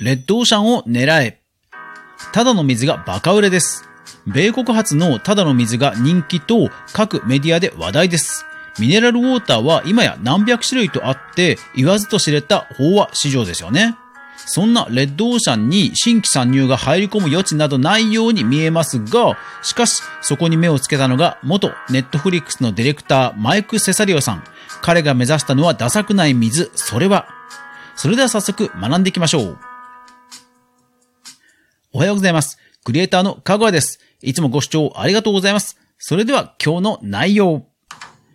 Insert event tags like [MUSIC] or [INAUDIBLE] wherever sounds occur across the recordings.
レッドオーシャンを狙え。ただの水がバカ売れです。米国発のただの水が人気と各メディアで話題です。ミネラルウォーターは今や何百種類とあって言わずと知れた飽和市場ですよね。そんなレッドオーシャンに新規参入が入り込む余地などないように見えますが、しかしそこに目をつけたのが元ネットフリックスのディレクターマイク・セサリオさん。彼が目指したのはダサくない水、それは。それでは早速学んでいきましょう。おはようございます。クリエイターのかぐわです。いつもご視聴ありがとうございます。それでは今日の内容。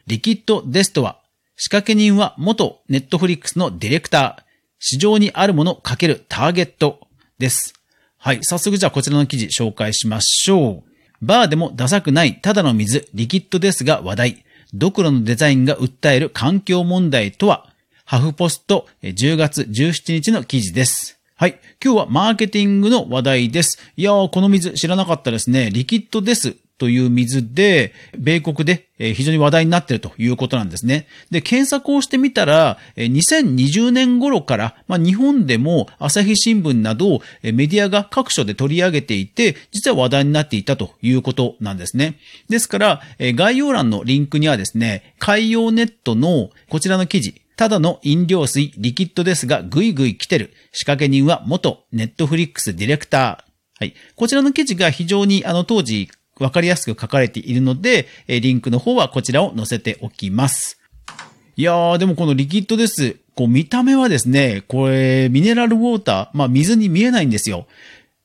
リキッドデストは、仕掛け人は元ネットフリックスのディレクター、市場にあるものかけるターゲットです。はい、早速じゃあこちらの記事紹介しましょう。バーでもダサくないただの水、リキッドですが話題。ドクロのデザインが訴える環境問題とは、ハフポスト10月17日の記事です。はい。今日はマーケティングの話題です。いやー、この水知らなかったですね。リキッドです。という水で、米国で非常に話題になっているということなんですね。で、検索をしてみたら、2020年頃から、まあ、日本でも朝日新聞などメディアが各所で取り上げていて、実は話題になっていたということなんですね。ですから、概要欄のリンクにはですね、海洋ネットのこちらの記事、ただの飲料水、 Liquid Death が、ぐいぐい来てる。仕掛け人は元 Netflix ディレクター。はい。こちらの記事が非常にあの当時わかりやすく書かれているので、リンクの方はこちらを載せておきます。いやー、でもこの Liquid Death。こう見た目はですね、これ、ミネラルウォーター、まあ水に見えないんですよ。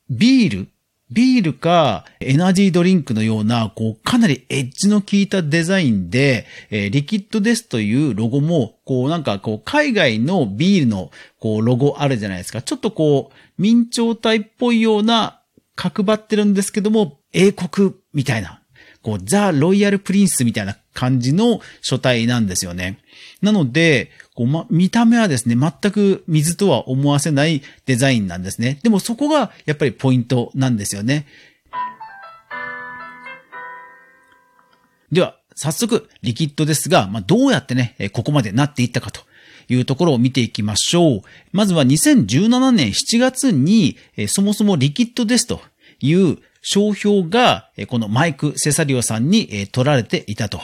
ビールビールかエナジードリンクのような、こう、かなりエッジの効いたデザインで、えー、リキッドですというロゴも、こう、なんか、こう、海外のビールの、こう、ロゴあるじゃないですか。ちょっとこう、明朝体っぽいような、角張ってるんですけども、英国みたいな、こう、ザ・ロイヤル・プリンスみたいな感じの書体なんですよね。なので、こうま、見た目はですね、全く水とは思わせないデザインなんですね。でもそこがやっぱりポイントなんですよね。では、早速、リキッドですが、まあ、どうやってね、ここまでなっていったかというところを見ていきましょう。まずは2017年7月に、そもそもリキッドですという商標が、このマイク・セサリオさんに取られていたと。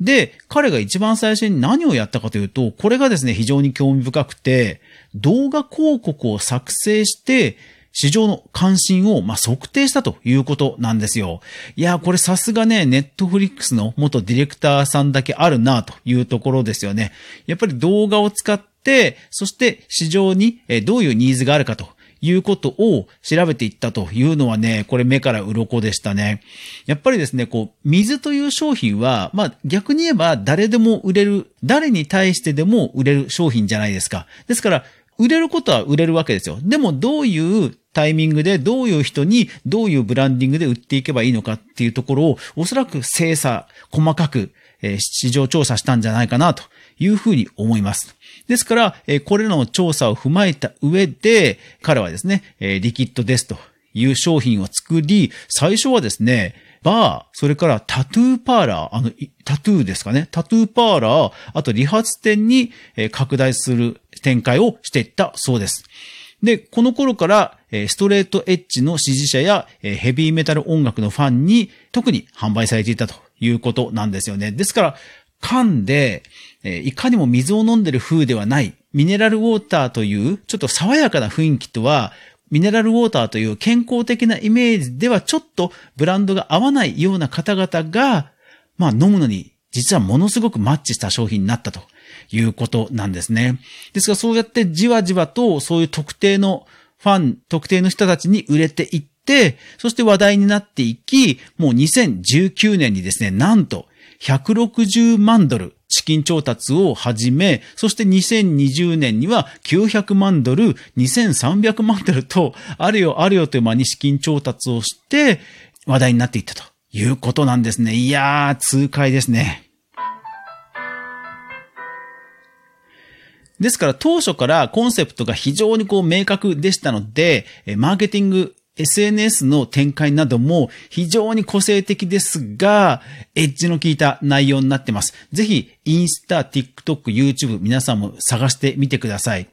で、彼が一番最初に何をやったかというと、これがですね、非常に興味深くて、動画広告を作成して、市場の関心を、まあ、測定したということなんですよ。いや、これさすがね、ネットフリックスの元ディレクターさんだけあるなというところですよね。やっぱり動画を使って、そして市場にどういうニーズがあるかということを調べていったというのはね、これ目から鱗でしたね。やっぱりですね、こう、水という商品は、まあ逆に言えば誰でも売れる、誰に対してでも売れる商品じゃないですか。ですから、売れることは売れるわけですよ。でもどういうタイミングでどういう人にどういうブランディングで売っていけばいいのかっていうところをおそらく精査、細かく、え、市場調査したんじゃないかなというふうに思います。ですから、え、これらの調査を踏まえた上で、彼はですね、え、リキッドですという商品を作り、最初はですね、バー、それからタトゥーパーラー、あの、タトゥーですかね。タトゥーパーラー、あと理髪店に拡大する展開をしていったそうです。で、この頃から、ストレートエッジの支持者やヘビーメタル音楽のファンに特に販売されていたということなんですよね。ですから、缶で、いかにも水を飲んでる風ではない、ミネラルウォーターというちょっと爽やかな雰囲気とは、ミネラルウォーターという健康的なイメージではちょっとブランドが合わないような方々が、まあ飲むのに実はものすごくマッチした商品になったということなんですね。ですからそうやってじわじわとそういう特定のファン、特定の人たちに売れていって、そして話題になっていき、もう2019年にですね、なんと160万ドル資金調達を始め、そして2020年には900万ドル、2300万ドルと、あるよあるよという間に資金調達をして、話題になっていったということなんですね。いやー、痛快ですね。ですから当初からコンセプトが非常にこう明確でしたので、マーケティング SNS の展開なども非常に個性的ですが、エッジの効いた内容になってます。ぜひ、インスタ、TikTok、YouTube 皆さんも探してみてください。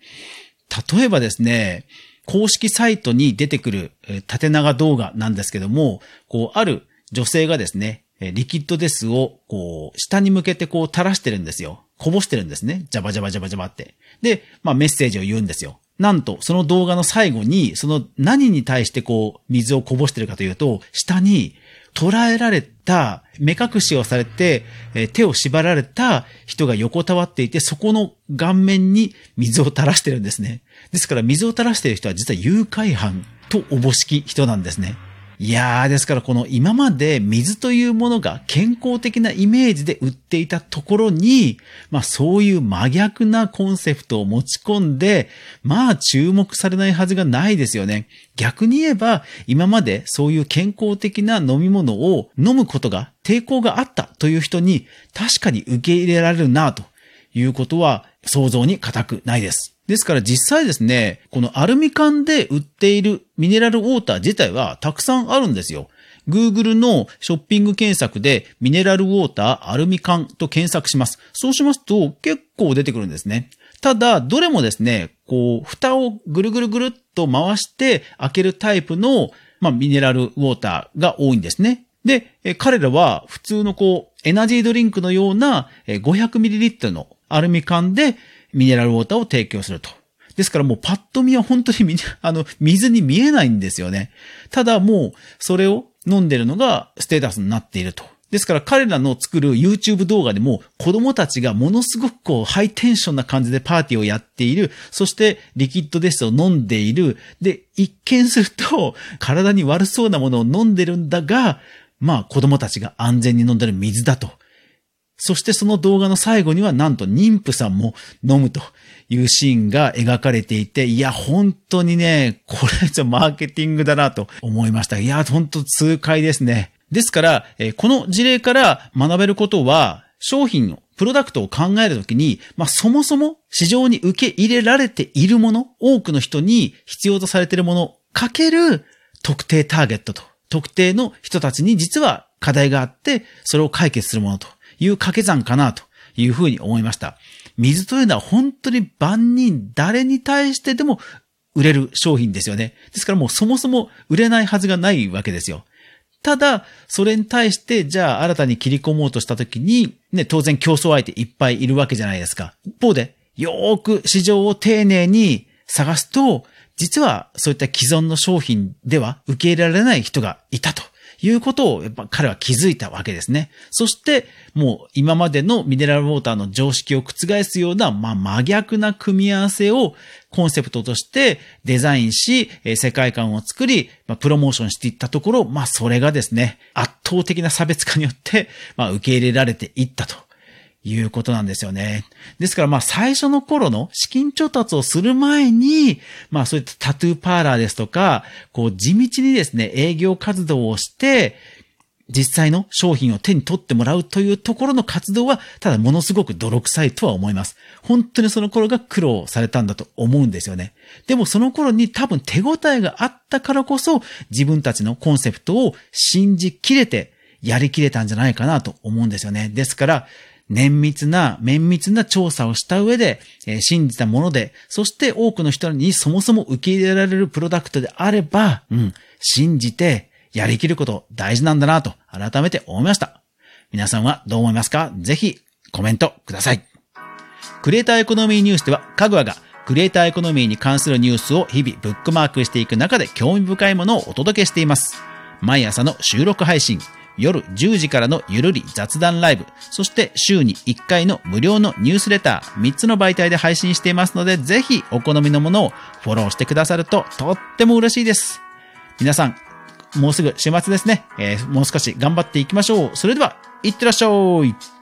例えばですね、公式サイトに出てくる縦長動画なんですけども、こう、ある女性がですね、リキッドデスを、こう、下に向けてこう垂らしてるんですよ。こぼしてるんですね。ジャバジャバジャバジャバって。で、まあメッセージを言うんですよ。なんと、その動画の最後に、その何に対してこう、水をこぼしてるかというと、下に、捉えられた、目隠しをされて、え手を縛られた人が横たわっていて、そこの顔面に水を垂らしてるんですね。ですから水を垂らしてる人は実は誘拐犯とおぼしき人なんですね。いやー、ですからこの今まで水というものが健康的なイメージで売っていたところに、まあそういう真逆なコンセプトを持ち込んで、まあ注目されないはずがないですよね。逆に言えば、今までそういう健康的な飲み物を飲むことが抵抗があったという人に確かに受け入れられるなということは想像に難くないです。ですから実際ですね、このアルミ缶で売っているミネラルウォーター自体はたくさんあるんですよ。Google のショッピング検索でミネラルウォーターアルミ缶と検索します。そうしますと結構出てくるんですね。ただ、どれもですね、こう、蓋をぐるぐるぐるっと回して開けるタイプの、まあ、ミネラルウォーターが多いんですね。で、彼らは普通のこう、エナジードリンクのような 500ml のアルミ缶でミネラルウォーターを提供すると。ですからもうパッと見は本当に [LAUGHS] あの、水に見えないんですよね。ただもう、それを飲んでるのがステータスになっていると。ですから彼らの作る YouTube 動画でも子供たちがものすごくこうハイテンションな感じでパーティーをやっている。そしてリキッドデスを飲んでいる。で、一見すると体に悪そうなものを飲んでるんだが、まあ子供たちが安全に飲んでる水だとそしてその動画の最後にはなんと妊婦さんも飲むというシーンが描かれていて、いや、本当にね、これじゃマーケティングだなと思いました。いや、本当痛快ですね。ですから、この事例から学べることは、商品を、プロダクトを考えるときに、まあ、そもそも市場に受け入れられているもの、多くの人に必要とされているもの、かける特定ターゲットと、特定の人たちに実は課題があって、それを解決するものという掛け算かなというふうに思いました。水というのは本当に万人、誰に対してでも売れる商品ですよね。ですからもうそもそも売れないはずがないわけですよ。ただ、それに対して、じゃあ新たに切り込もうとしたときに、ね、当然競争相手いっぱいいるわけじゃないですか。一方で、よーく市場を丁寧に探すと、実はそういった既存の商品では受け入れられない人がいたと。いうことをやっぱ彼は気づいたわけですね。そして、もう今までのミネラルウォーターの常識を覆すような、まあ、真逆な組み合わせをコンセプトとしてデザインし、世界観を作り、まあ、プロモーションしていったところ、まあ、それがですね、圧倒的な差別化によって、まあ、受け入れられていったと。いうことなんですよね。ですからまあ最初の頃の資金調達をする前に、まあそういったタトゥーパーラーですとか、こう地道にですね、営業活動をして、実際の商品を手に取ってもらうというところの活動は、ただものすごく泥臭いとは思います。本当にその頃が苦労されたんだと思うんですよね。でもその頃に多分手応えがあったからこそ、自分たちのコンセプトを信じきれて、やりきれたんじゃないかなと思うんですよね。ですから、綿密な、綿密な調査をした上で、えー、信じたもので、そして多くの人にそもそも受け入れられるプロダクトであれば、うん、信じてやりきること大事なんだなと改めて思いました。皆さんはどう思いますか？ぜひコメントください。クリエイターエコノミーニュースでは、かぐわがクリエイターエコノミーに関するニュースを日々ブックマークしていく中で興味深いものをお届けしています。毎朝の収録配信、夜10時からのゆるり雑談ライブ、そして週に1回の無料のニュースレター、3つの媒体で配信していますので、ぜひお好みのものをフォローしてくださるととっても嬉しいです。皆さん、もうすぐ週末ですね。えー、もう少し頑張っていきましょう。それでは、いってらっしゃい。